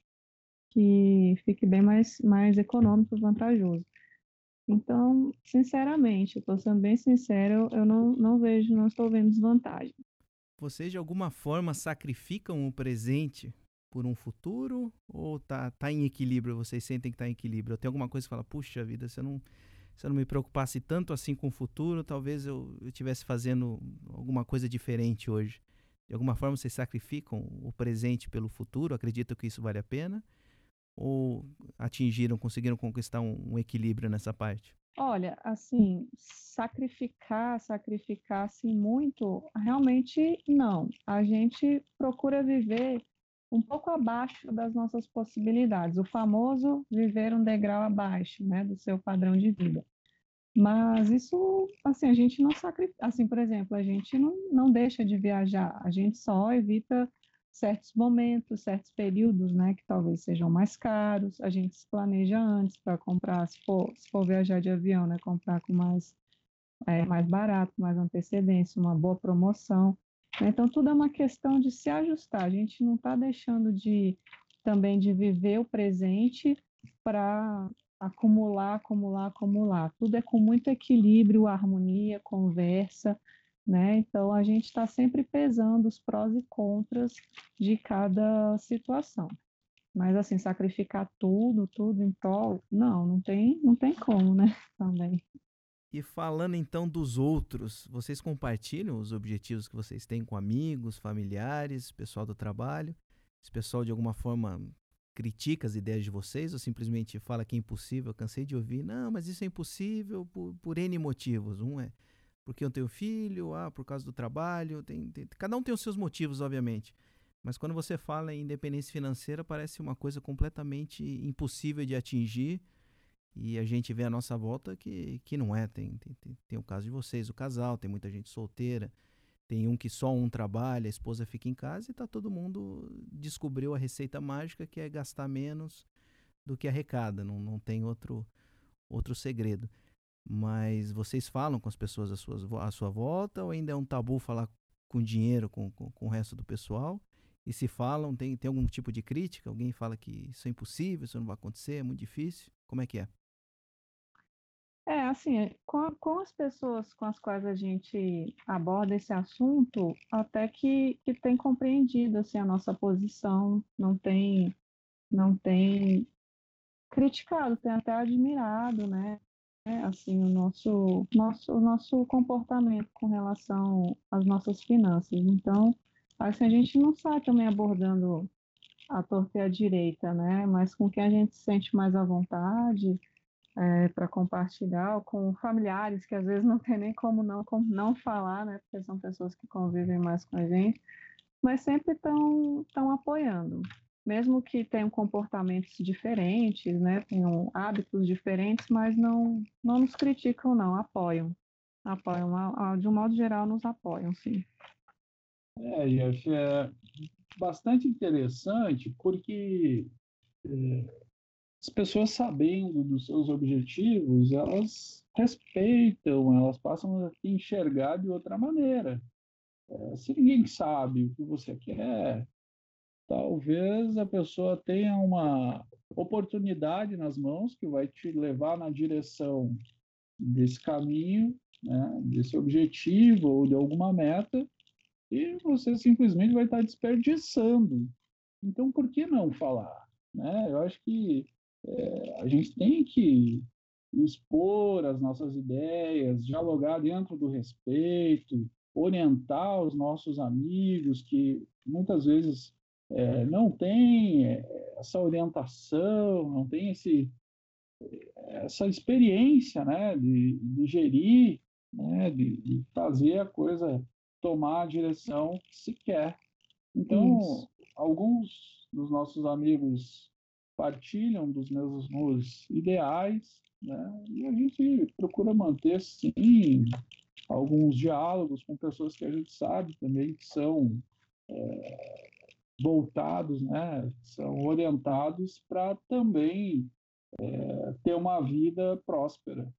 que fique bem mais, mais econômico vantajoso. Então, sinceramente, estou sendo bem sincero, eu não, não vejo, não estou vendo desvantagem. Vocês de alguma forma sacrificam o presente por um futuro ou tá, tá em equilíbrio? Vocês sentem que está em equilíbrio? Tem alguma coisa que fala, puxa vida, se eu não se eu não me preocupasse tanto assim com o futuro, talvez eu estivesse fazendo alguma coisa diferente hoje. De alguma forma vocês sacrificam o presente pelo futuro? Acreditam que isso vale a pena? Ou atingiram, conseguiram conquistar um, um equilíbrio nessa parte? Olha, assim, sacrificar, sacrificar assim muito, realmente não. A gente procura viver um pouco abaixo das nossas possibilidades, o famoso viver um degrau abaixo, né, do seu padrão de vida. Mas isso, assim, a gente não sacrifica, assim, por exemplo, a gente não, não deixa de viajar, a gente só evita certos momentos, certos períodos, né, que talvez sejam mais caros, a gente se planeja antes para comprar, se for, se for viajar de avião, né, comprar com mais, é, mais barato, mais antecedência, uma boa promoção, né? Então, tudo é uma questão de se ajustar. A gente não está deixando de também de viver o presente para acumular, acumular, acumular. Tudo é com muito equilíbrio, harmonia, conversa, né? Então a gente está sempre pesando os prós e contras de cada situação. Mas assim, sacrificar tudo, tudo em prol, não, não tem, não tem como, né? Também. E falando então dos outros, vocês compartilham os objetivos que vocês têm com amigos, familiares, pessoal do trabalho? Esse pessoal de alguma forma critica as ideias de vocês ou simplesmente fala que é impossível? Eu cansei de ouvir, não, mas isso é impossível por, por N motivos. Um é porque eu tenho filho, ah, por causa do trabalho, tem, tem, cada um tem os seus motivos, obviamente. Mas quando você fala em independência financeira, parece uma coisa completamente impossível de atingir e a gente vê a nossa volta que, que não é. Tem, tem, tem, tem o caso de vocês, o casal, tem muita gente solteira. Tem um que só um trabalha, a esposa fica em casa e tá todo mundo descobriu a receita mágica que é gastar menos do que arrecada. Não, não tem outro, outro segredo. Mas vocês falam com as pessoas à sua, à sua volta ou ainda é um tabu falar com dinheiro com, com, com o resto do pessoal? E se falam, tem, tem algum tipo de crítica? Alguém fala que isso é impossível, isso não vai acontecer, é muito difícil? Como é que é? É, assim, é, com, com as pessoas com as quais a gente aborda esse assunto, até que, que tem compreendido, assim, a nossa posição, não tem, não tem criticado, tem até admirado, né, é, assim, o nosso, nosso, nosso comportamento com relação às nossas finanças. Então, assim, a gente não sai também abordando a torta e a direita, né, mas com quem a gente se sente mais à vontade, é, para compartilhar, ou com familiares que às vezes não tem nem como não, como não falar, né? Porque são pessoas que convivem mais com a gente, mas sempre estão tão apoiando. Mesmo que tenham comportamentos diferentes, né? Tenham hábitos diferentes, mas não, não nos criticam, não, apoiam. Apoiam, de um modo geral, nos apoiam, sim. É, Jeff, é bastante interessante porque é, as pessoas sabendo dos seus objetivos, elas respeitam, elas passam a enxergar de outra maneira. É, se ninguém sabe o que você quer, talvez a pessoa tenha uma oportunidade nas mãos que vai te levar na direção desse caminho, né, desse objetivo ou de alguma meta, e você simplesmente vai estar desperdiçando. Então, por que não falar? Né? Eu acho que é, a gente tem que expor as nossas ideias, dialogar dentro do respeito, orientar os nossos amigos que muitas vezes é, não têm é, essa orientação, não têm esse, essa experiência né, de, de gerir, né, de, de, fazer a coisa tomar a direção que se quer. Então, Isso. alguns dos nossos amigos partilham dos mesmos ideais, né, e a gente procura manter, sim, alguns diálogos com pessoas que a gente sabe também que são é, voltados, né, são orientados para também é, ter uma vida próspera.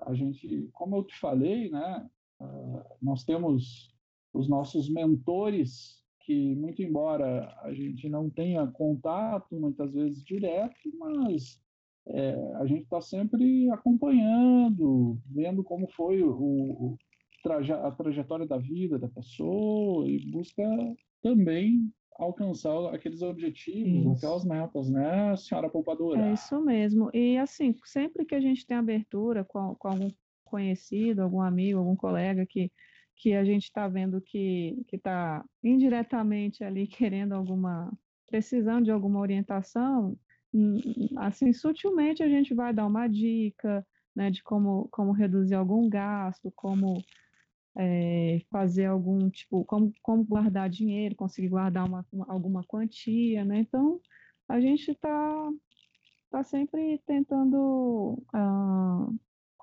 A gente, como eu te falei, né, uh, nós temos os nossos mentores que, muito embora a gente não tenha contato muitas vezes direto, mas é, a gente está sempre acompanhando, vendo como foi o, o traje, a trajetória da vida da pessoa e busca também alcançar aqueles objetivos, aquelas metas, né, senhora poupadora? É isso mesmo. E assim, sempre que a gente tem abertura com, com algum conhecido, algum amigo, algum colega que, que a gente está vendo que está indiretamente ali querendo alguma, precisando de alguma orientação, hum, assim, sutilmente a gente vai dar uma dica, né, de como, como reduzir algum gasto, como é, fazer algum tipo, como, como guardar dinheiro, conseguir guardar uma, uma alguma quantia, né? Então, a gente está tá sempre tentando uh,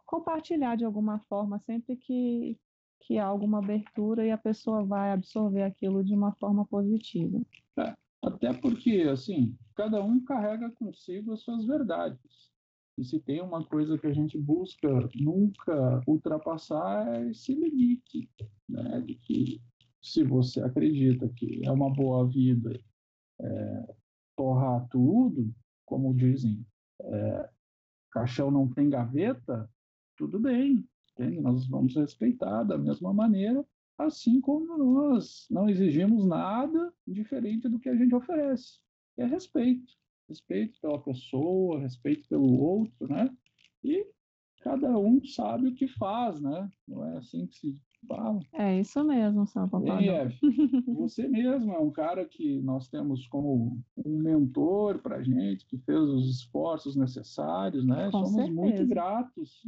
compartilhar de alguma forma, sempre que, que há alguma abertura e a pessoa vai absorver aquilo de uma forma positiva. É, até porque, assim, cada um carrega consigo as suas verdades. E se tem uma coisa que a gente busca nunca ultrapassar é esse limite, né? De que se você acredita que é uma boa vida é, torrar tudo, como dizem, é, caixão não tem gaveta, tudo bem, entende? nós vamos respeitar da mesma maneira, assim como nós não exigimos nada diferente do que a gente oferece, é respeito respeito pela pessoa, respeito pelo outro, né? E cada um sabe o que faz, né? Não é assim que se fala. É isso mesmo, São Papai. É, você mesmo é um cara que nós temos como um mentor para gente, que fez os esforços necessários, né? Com Somos certeza. muito gratos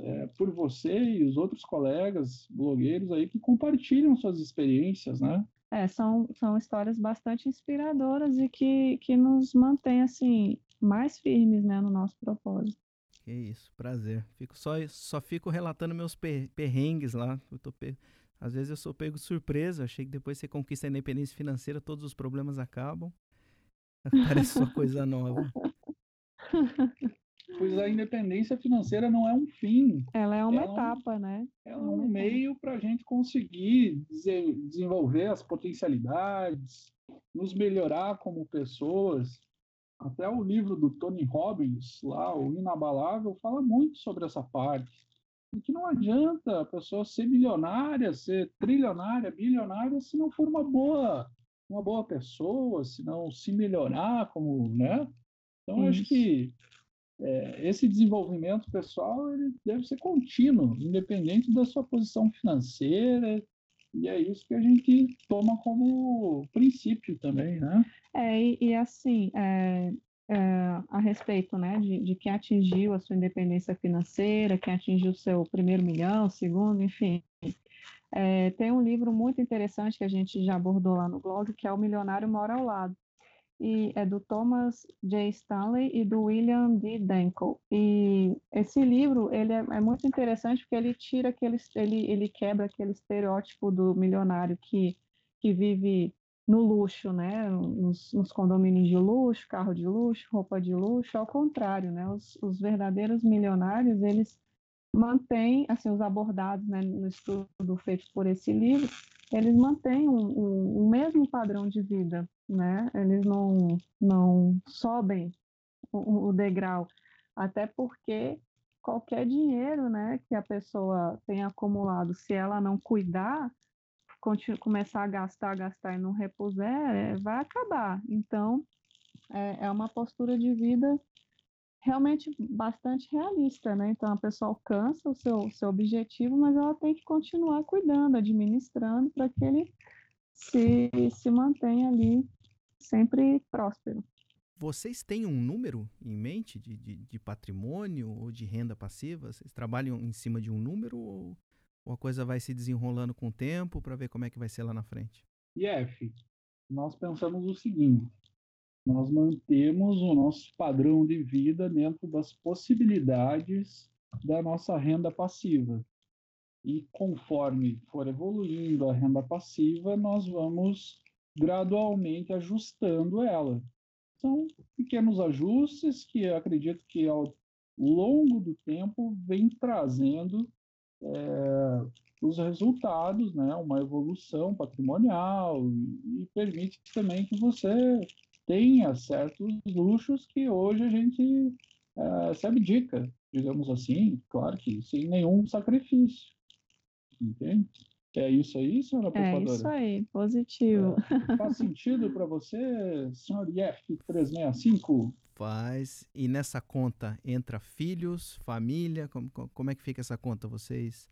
é, por você e os outros colegas blogueiros aí que compartilham suas experiências, né? É, são, são histórias bastante inspiradoras e que, que nos mantém assim mais firmes né, no nosso propósito. Que isso, prazer. Fico só, só fico relatando meus perrengues lá. Eu tô. Às vezes eu sou pego surpresa, achei que depois você conquista a independência financeira, todos os problemas acabam. Parece só coisa nova. pois a independência financeira não é um fim. Ela é uma ela etapa, né? É um, é um meio para a gente conseguir desenvolver as potencialidades, nos melhorar como pessoas. Até o livro do Tony Robbins, lá, o Inabalável, fala muito sobre essa parte. E que não adianta a pessoa ser milionária, ser trilionária, bilionária, se não for uma boa, uma boa pessoa, se não se melhorar como, né? Então, acho que é, esse desenvolvimento pessoal ele deve ser contínuo, independente da sua posição financeira, e é isso que a gente toma como princípio também, né? É, e, e assim, é, é, a respeito né, de, de quem atingiu a sua independência financeira, quem atingiu o seu primeiro milhão, segundo, enfim. É, tem um livro muito interessante que a gente já abordou lá no blog, que é O Milionário Mora ao Lado e é do Thomas J. Stanley e do William D. Danko. E esse livro ele é, é, muito interessante porque ele tira aquele, ele, ele quebra aquele estereótipo do milionário que, que vive no luxo, né? Nos, nos, condomínios de luxo, carro de luxo, roupa de luxo. Ao contrário, né? Os, os verdadeiros milionários eles mantêm, assim, os abordados né, no estudo feito por esse livro, eles mantêm um, um, um mesmo padrão de vida, né? Eles não, não sobem o, o degrau, até porque qualquer dinheiro, né, que a pessoa tenha acumulado, se ela não cuidar, começar a gastar, gastar e não repuser, é, vai acabar. Então, é, é uma postura de vida realmente bastante realista, né? Então a pessoa alcança o seu, seu objetivo, mas ela tem que continuar cuidando, administrando para que ele se, se mantenha ali sempre próspero. Vocês têm um número em mente de, de, de, patrimônio ou de renda passiva? Vocês trabalham em cima de um número ou, ou a coisa vai se desenrolando com o tempo para ver como é que vai ser lá na frente? IF, nós pensamos o seguinte: nós mantemos o nosso padrão de vida dentro das possibilidades da nossa renda passiva. E conforme for evoluindo a renda passiva, nós vamos gradualmente ajustando ela. São pequenos ajustes que eu acredito que ao longo do tempo vem trazendo é, os resultados, né, uma evolução patrimonial e, e permite também que você tenha certos luxos que hoje a gente é, se abdica, digamos assim, claro que sem nenhum sacrifício. Entende? É isso aí, senhora poupadora? É isso aí, positivo. É, faz sentido para você, senhor IF365? Faz. E nessa conta entra filhos, família? Como, como é que fica essa conta? Vocês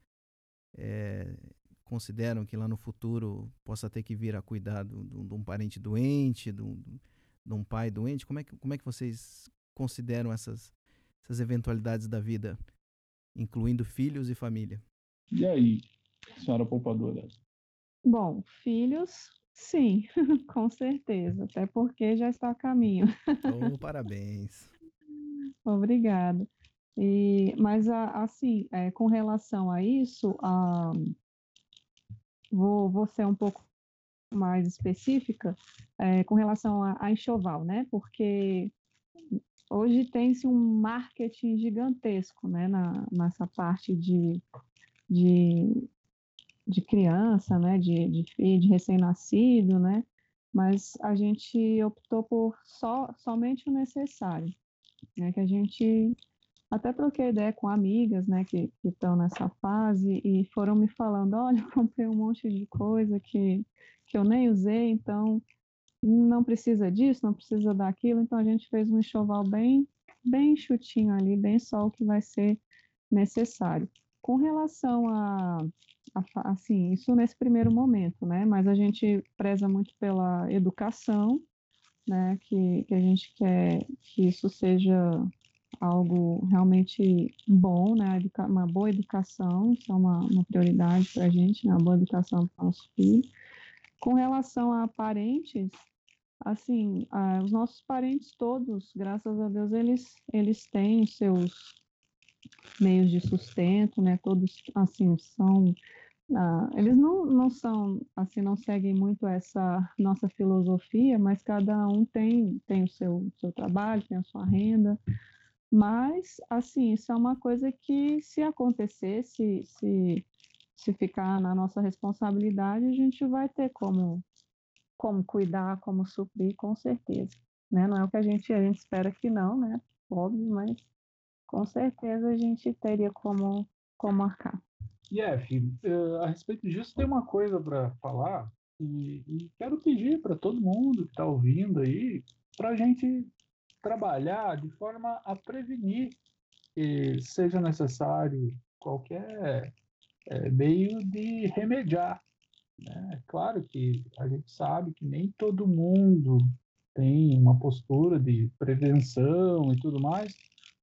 é, consideram que lá no futuro possa ter que vir a cuidar de um parente doente, de um, de um pai doente? Como é que, como é que vocês consideram essas, essas eventualidades da vida, incluindo filhos e família? E aí, senhora poupadora? Bom, filhos, sim, com certeza, até porque já está a caminho. Oh, parabéns. Obrigada. E, mas, assim, é, com relação a isso, a, vou, vou ser um pouco mais específica é, com relação a, a enxoval, né? Porque hoje tem-se um marketing gigantesco, né, na, nessa parte de, de, de criança, né, de, de filho, de recém-nascido, né, mas a gente optou por só, somente o necessário, né, que a gente até troquei ideia com amigas, né, que estão nessa fase e foram me falando, olha, comprei um monte de coisa que, que eu nem usei, então não precisa disso, não precisa daquilo, então a gente fez um enxoval bem, bem chutinho ali, bem só o que vai ser necessário. Com relação a, a, assim, isso nesse primeiro momento, né, mas a gente preza muito pela educação, né, que, que a gente quer que isso seja algo realmente bom, né? Uma boa educação, isso é uma, uma prioridade para a gente, né? Uma boa educação para o nosso filho. Com relação a parentes, assim, os nossos parentes todos, graças a Deus, eles, eles têm seus meios de sustento, né? Todos, assim, são ah, eles não, não são, assim, não seguem muito essa nossa filosofia, mas cada um tem, tem o seu, seu trabalho, tem a sua renda, mas, assim, isso é uma coisa que, se acontecer, se, se, se ficar na nossa responsabilidade, a gente vai ter como, como cuidar, como suprir, com certeza. Né? Não é o que a gente, a gente espera que não, né? Óbvio, mas com certeza a gente teria como, como marcar. Jeff, uh, a respeito disso, tem uma coisa para falar e, e, quero pedir para todo mundo que está ouvindo aí para a gente trabalhar de forma a prevenir que seja necessário qualquer é, meio de remediar. Né? É claro que a gente sabe que nem todo mundo tem uma postura de prevenção e tudo mais,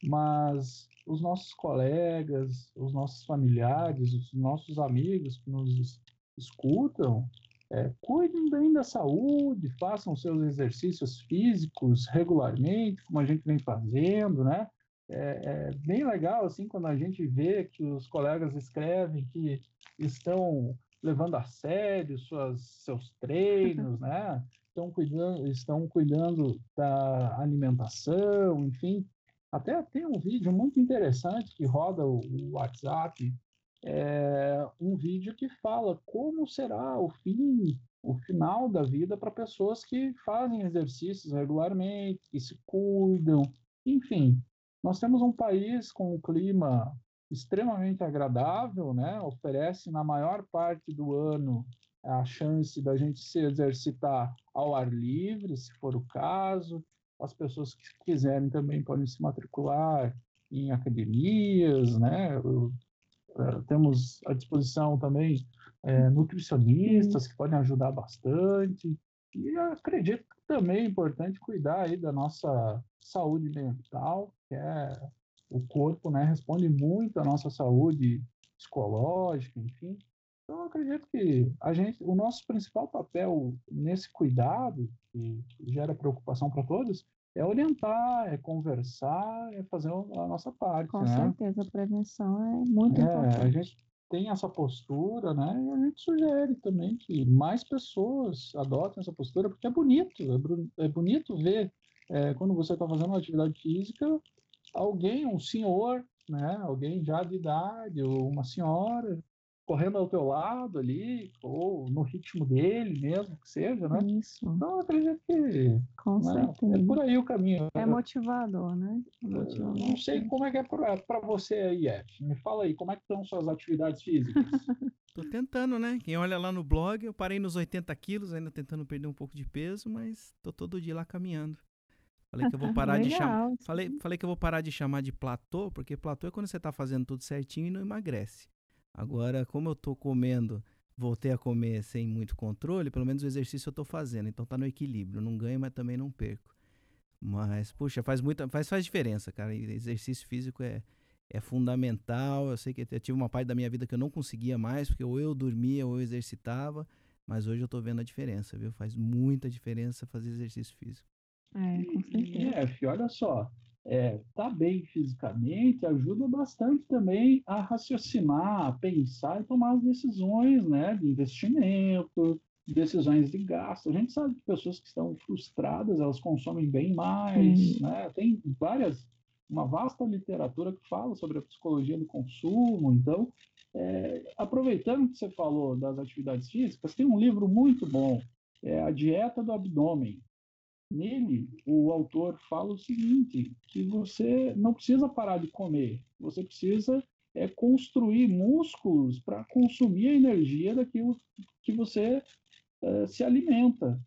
mas os nossos colegas, os nossos familiares, os nossos amigos que nos escutam, é, cuidem bem da saúde, façam seus exercícios físicos regularmente, como a gente vem fazendo, né? É, é, bem legal assim quando a gente vê que os colegas escrevem que estão levando a sério suas, seus treinos, né? Estão cuidando, estão cuidando da alimentação, enfim. Até tem um vídeo muito interessante que roda o, o WhatsApp é, um vídeo que fala como será o fim, o final da vida para pessoas que fazem exercícios regularmente, que se cuidam, enfim. Nós temos um país com um clima extremamente agradável, né? Oferece na maior parte do ano a chance da gente se exercitar ao ar livre, se for o caso. as pessoas que quiserem também podem se matricular em academias, né? Uh, temos à disposição também é, nutricionistas que podem ajudar bastante. E acredito que também é importante cuidar aí da nossa saúde mental, que é o corpo, né? Responde muito à nossa saúde psicológica, enfim. Então, acredito que a gente, o nosso principal papel nesse cuidado, que gera preocupação para todos, é orientar, é conversar, é fazer a nossa parte. Com né? certeza, a prevenção é muito é, importante. A gente tem essa postura, né? E a gente sugere também que mais pessoas adotem essa postura, porque é bonito, é, é bonito ver é, quando você está fazendo uma atividade física, alguém, um senhor, né? Alguém já de idade ou uma senhora correndo ao teu lado ali, ou no ritmo dele mesmo, que seja, né? Isso. Então, eu acredito que Com né, é por aí o caminho. É motivador, né? É motivador. não sei como é que é para você aí, F. Me fala aí, como é que estão suas atividades físicas? Tô tentando, né? Quem olha lá no blog, eu parei nos 80 quilos, ainda tentando perder um pouco de peso, mas tô todo dia lá caminhando. Falei que eu vou parar de chamar. Falei, falei que eu vou parar de chamar de platô, porque platô é quando você tá fazendo tudo certinho e não emagrece. Agora, como eu tô comendo, voltei a comer sem muito controle, pelo menos o exercício eu tô fazendo, então tá no equilíbrio. Não ganho, mas também não perco. Mas, puxa, faz muita, faz, faz diferença, cara. Exercício físico é, é fundamental. Eu sei que eu tive uma parte da minha vida que eu não conseguia mais, porque ou eu dormia ou eu exercitava, mas hoje eu tô vendo a diferença, viu? Faz muita diferença fazer exercício físico. É, com certeza. F, olha só, é, tá bem fisicamente ajuda bastante também a raciocinar, a pensar e tomar as decisões, né, de investimento, decisões de gasto. A gente sabe que pessoas que estão frustradas, elas consomem bem mais, Sim. né? Tem várias, uma vasta literatura que fala sobre a psicologia do consumo. Então, é, aproveitando que você falou das atividades físicas, tem um livro muito bom, é A Dieta do Abdômen. Nele, o autor fala o seguinte, que você não precisa parar de comer, você precisa é, construir músculos para consumir a energia daquilo que você é, se alimenta,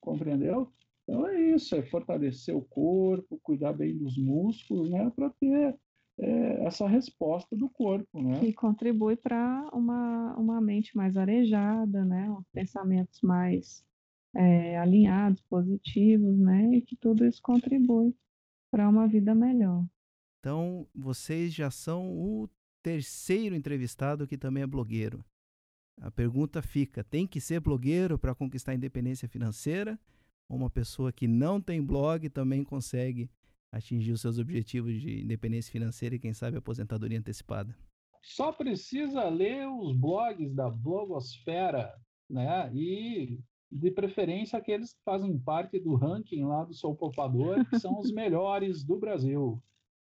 compreendeu? Então é isso, é fortalecer o corpo, cuidar bem dos músculos, né, para ter é, essa resposta do corpo, né? Que contribui para uma, uma mente mais arejada, né? Pensamentos mais é, alinhados, positivos, né? E que tudo isso contribui para uma vida melhor. Então, vocês já são o terceiro entrevistado que também é blogueiro. A pergunta fica: tem que ser blogueiro para conquistar a independência financeira? Ou uma pessoa que não tem blog também consegue atingir os seus objetivos de independência financeira e, quem sabe, aposentadoria antecipada? Só precisa ler os blogs da blogosfera, né? E de preferência aqueles que fazem parte do ranking lá do Sou Poupador, que são os melhores do Brasil,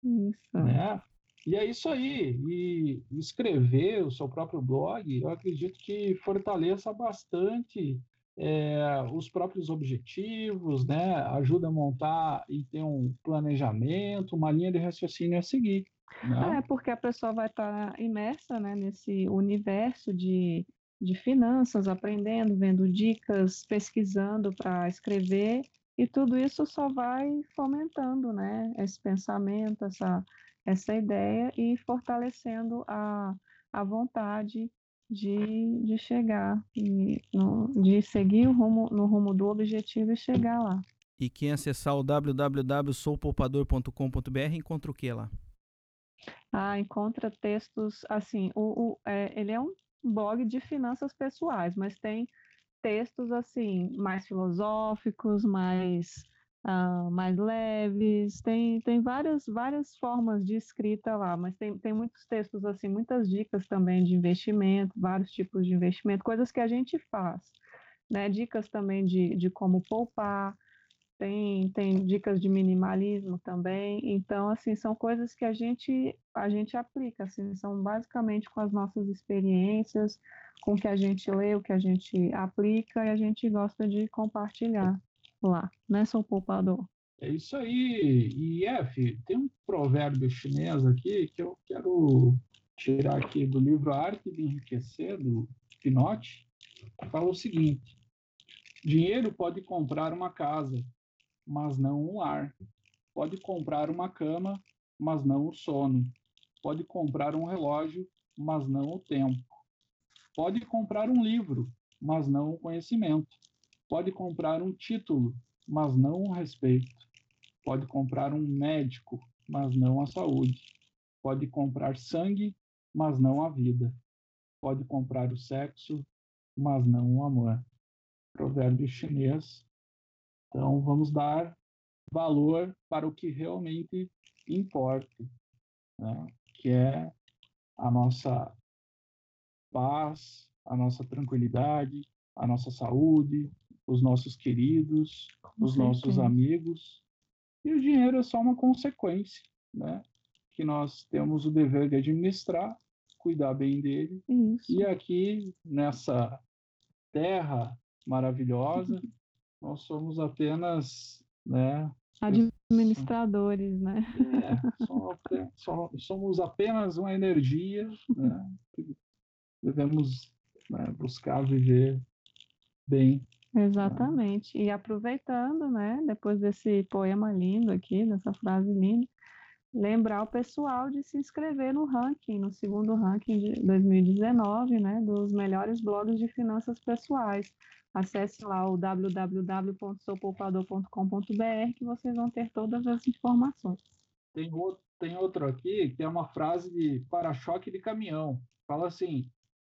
Isso. né? E é isso aí. E escrever o seu próprio blog, eu acredito que fortaleça bastante é, os próprios objetivos, né? Ajuda a montar e ter um planejamento, uma linha de raciocínio a seguir. Né? É, porque a pessoa vai estar imersa, né, nesse universo de, de finanças, aprendendo, vendo dicas, pesquisando para escrever, e tudo isso só vai fomentando, né, esse pensamento, essa, essa ideia e fortalecendo a, a vontade de, de chegar, e no, de seguir o rumo, no rumo do objetivo e chegar lá. E quem acessar o www.soupoupador.com.br encontra o que lá? Ah, encontra textos assim, o, o- é, ele é um blog de finanças pessoais, mas tem textos assim mais filosóficos, mais ah, mais leves, tem, tem várias várias formas de escrita lá, mas tem, tem muitos textos assim, muitas dicas também de investimento, vários tipos de investimento, coisas que a gente faz, né? Dicas também de, de como poupar, tem, tem dicas de minimalismo também. Então, assim, são coisas que a gente a gente aplica, assim, são basicamente com as nossas experiências, com o que a gente lê, o que a gente aplica e a gente gosta de compartilhar lá, né, Sou Poupador? É isso aí. E F, tem um provérbio chinês aqui que eu quero tirar aqui do livro A Arte de Enriquecer, do Pinote, fala o seguinte: dinheiro pode comprar uma casa, mas não um lar. Pode comprar uma cama, mas não o sono. Pode comprar um relógio, mas não o tempo. Pode comprar um livro, mas não o conhecimento. Pode comprar um título, mas não o respeito. Pode comprar um médico, mas não a saúde. Pode comprar sangue, mas não a vida. Pode comprar o sexo, mas não o amor. Provérbio chinês. Então, vamos dar valor para o que realmente importa, né? que é a nossa paz, a nossa tranquilidade, a nossa saúde, os nossos queridos, os nossos amigos. E o dinheiro é só uma consequência, né? Que nós temos o dever de administrar, cuidar bem dele. Isso. E aqui nessa terra maravilhosa, nós somos apenas, né? Administradores, né? É, somos apenas uma energia, né? Devemos né, buscar viver bem. Exatamente. E aproveitando, né, depois desse poema lindo aqui, dessa frase linda, lembrar o pessoal de se inscrever no ranking, no segundo ranking de 2019, né, dos melhores blogs de finanças pessoais. Acesse lá o www.soupoupador.com.br que vocês vão ter todas as informações. Tem outro, tem outro aqui que é uma frase de para-choque de caminhão. Fala assim: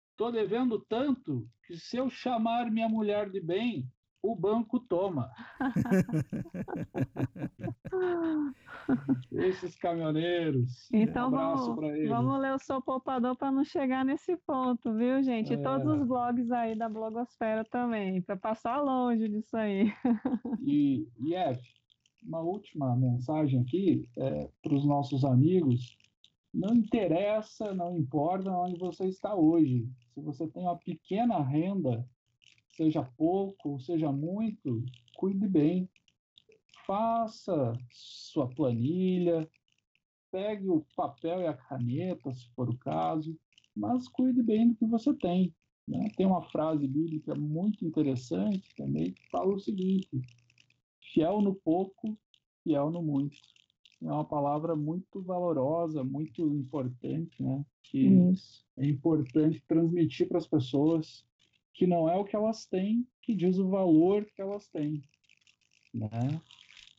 Estou devendo tanto que se eu chamar minha mulher de bem, o banco toma. Esses caminhoneiros. Então um vamos, vamos ler o seu poupador para não chegar nesse ponto, viu, gente? E todos os é. blogs aí da blogosfera também, para passar longe disso aí. E, e F, uma última mensagem aqui é, para os nossos amigos. Não interessa, não importa onde você está hoje se você tem uma pequena renda, seja pouco, seja muito, cuide bem. Faça sua planilha, pegue o papel e a caneta, se for o caso, mas cuide bem do que você tem. Né? Tem uma frase bíblica muito interessante também que fala o seguinte: fiel no pouco, fiel no muito é uma palavra muito valorosa, muito importante, né? Que Isso. é importante transmitir para as pessoas que não é o que elas têm que diz o valor que elas têm, né?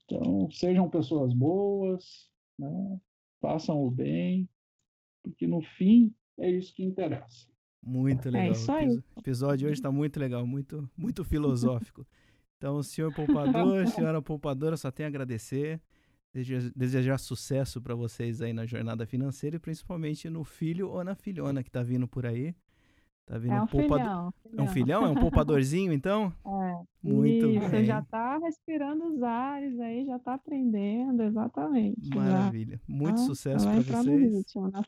Então, sejam pessoas boas, né? Façam o bem, porque no fim é isso que interessa. Muito é legal. É isso aí. O episódio hoje está muito legal, muito, muito filosófico. Então, senhor poupador, senhora poupadora, só tenho a agradecer desejar sucesso para vocês aí na jornada financeira e principalmente no filho ou na filhona que tá vindo por aí. Tá vindo é um, poupador... filhão, É um filhão? É um poupadorzinho, então? É. Muito e bem. Você já tá respirando os ares aí, já tá aprendendo, exatamente. Maravilha. Já. Muito ah, sucesso para vocês. Ritmo, nós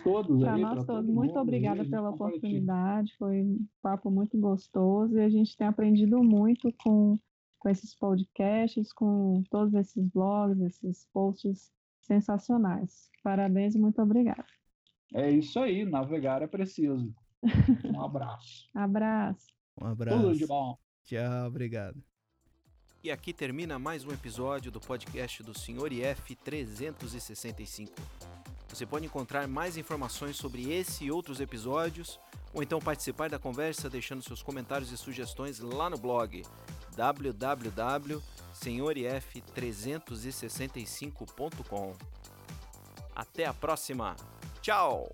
todos aí. nós todos. Muito obrigada pela oportunidade. Foi um papo muito gostoso e a gente tem aprendido muito com com esses podcasts, com todos esses blogs, esses posts sensacionais. Parabéns e muito obrigada. É isso aí, navegar é preciso. Um abraço. abraço. Um abraço. Tudo de bom. Tchau, obrigado. E aqui termina mais um episódio do podcast do Senhor IF 365. Você pode encontrar mais informações sobre esse e outros episódios, ou então participar da conversa deixando seus comentários e sugestões lá no blog www.senhorif365.com. Até a próxima. Tchau!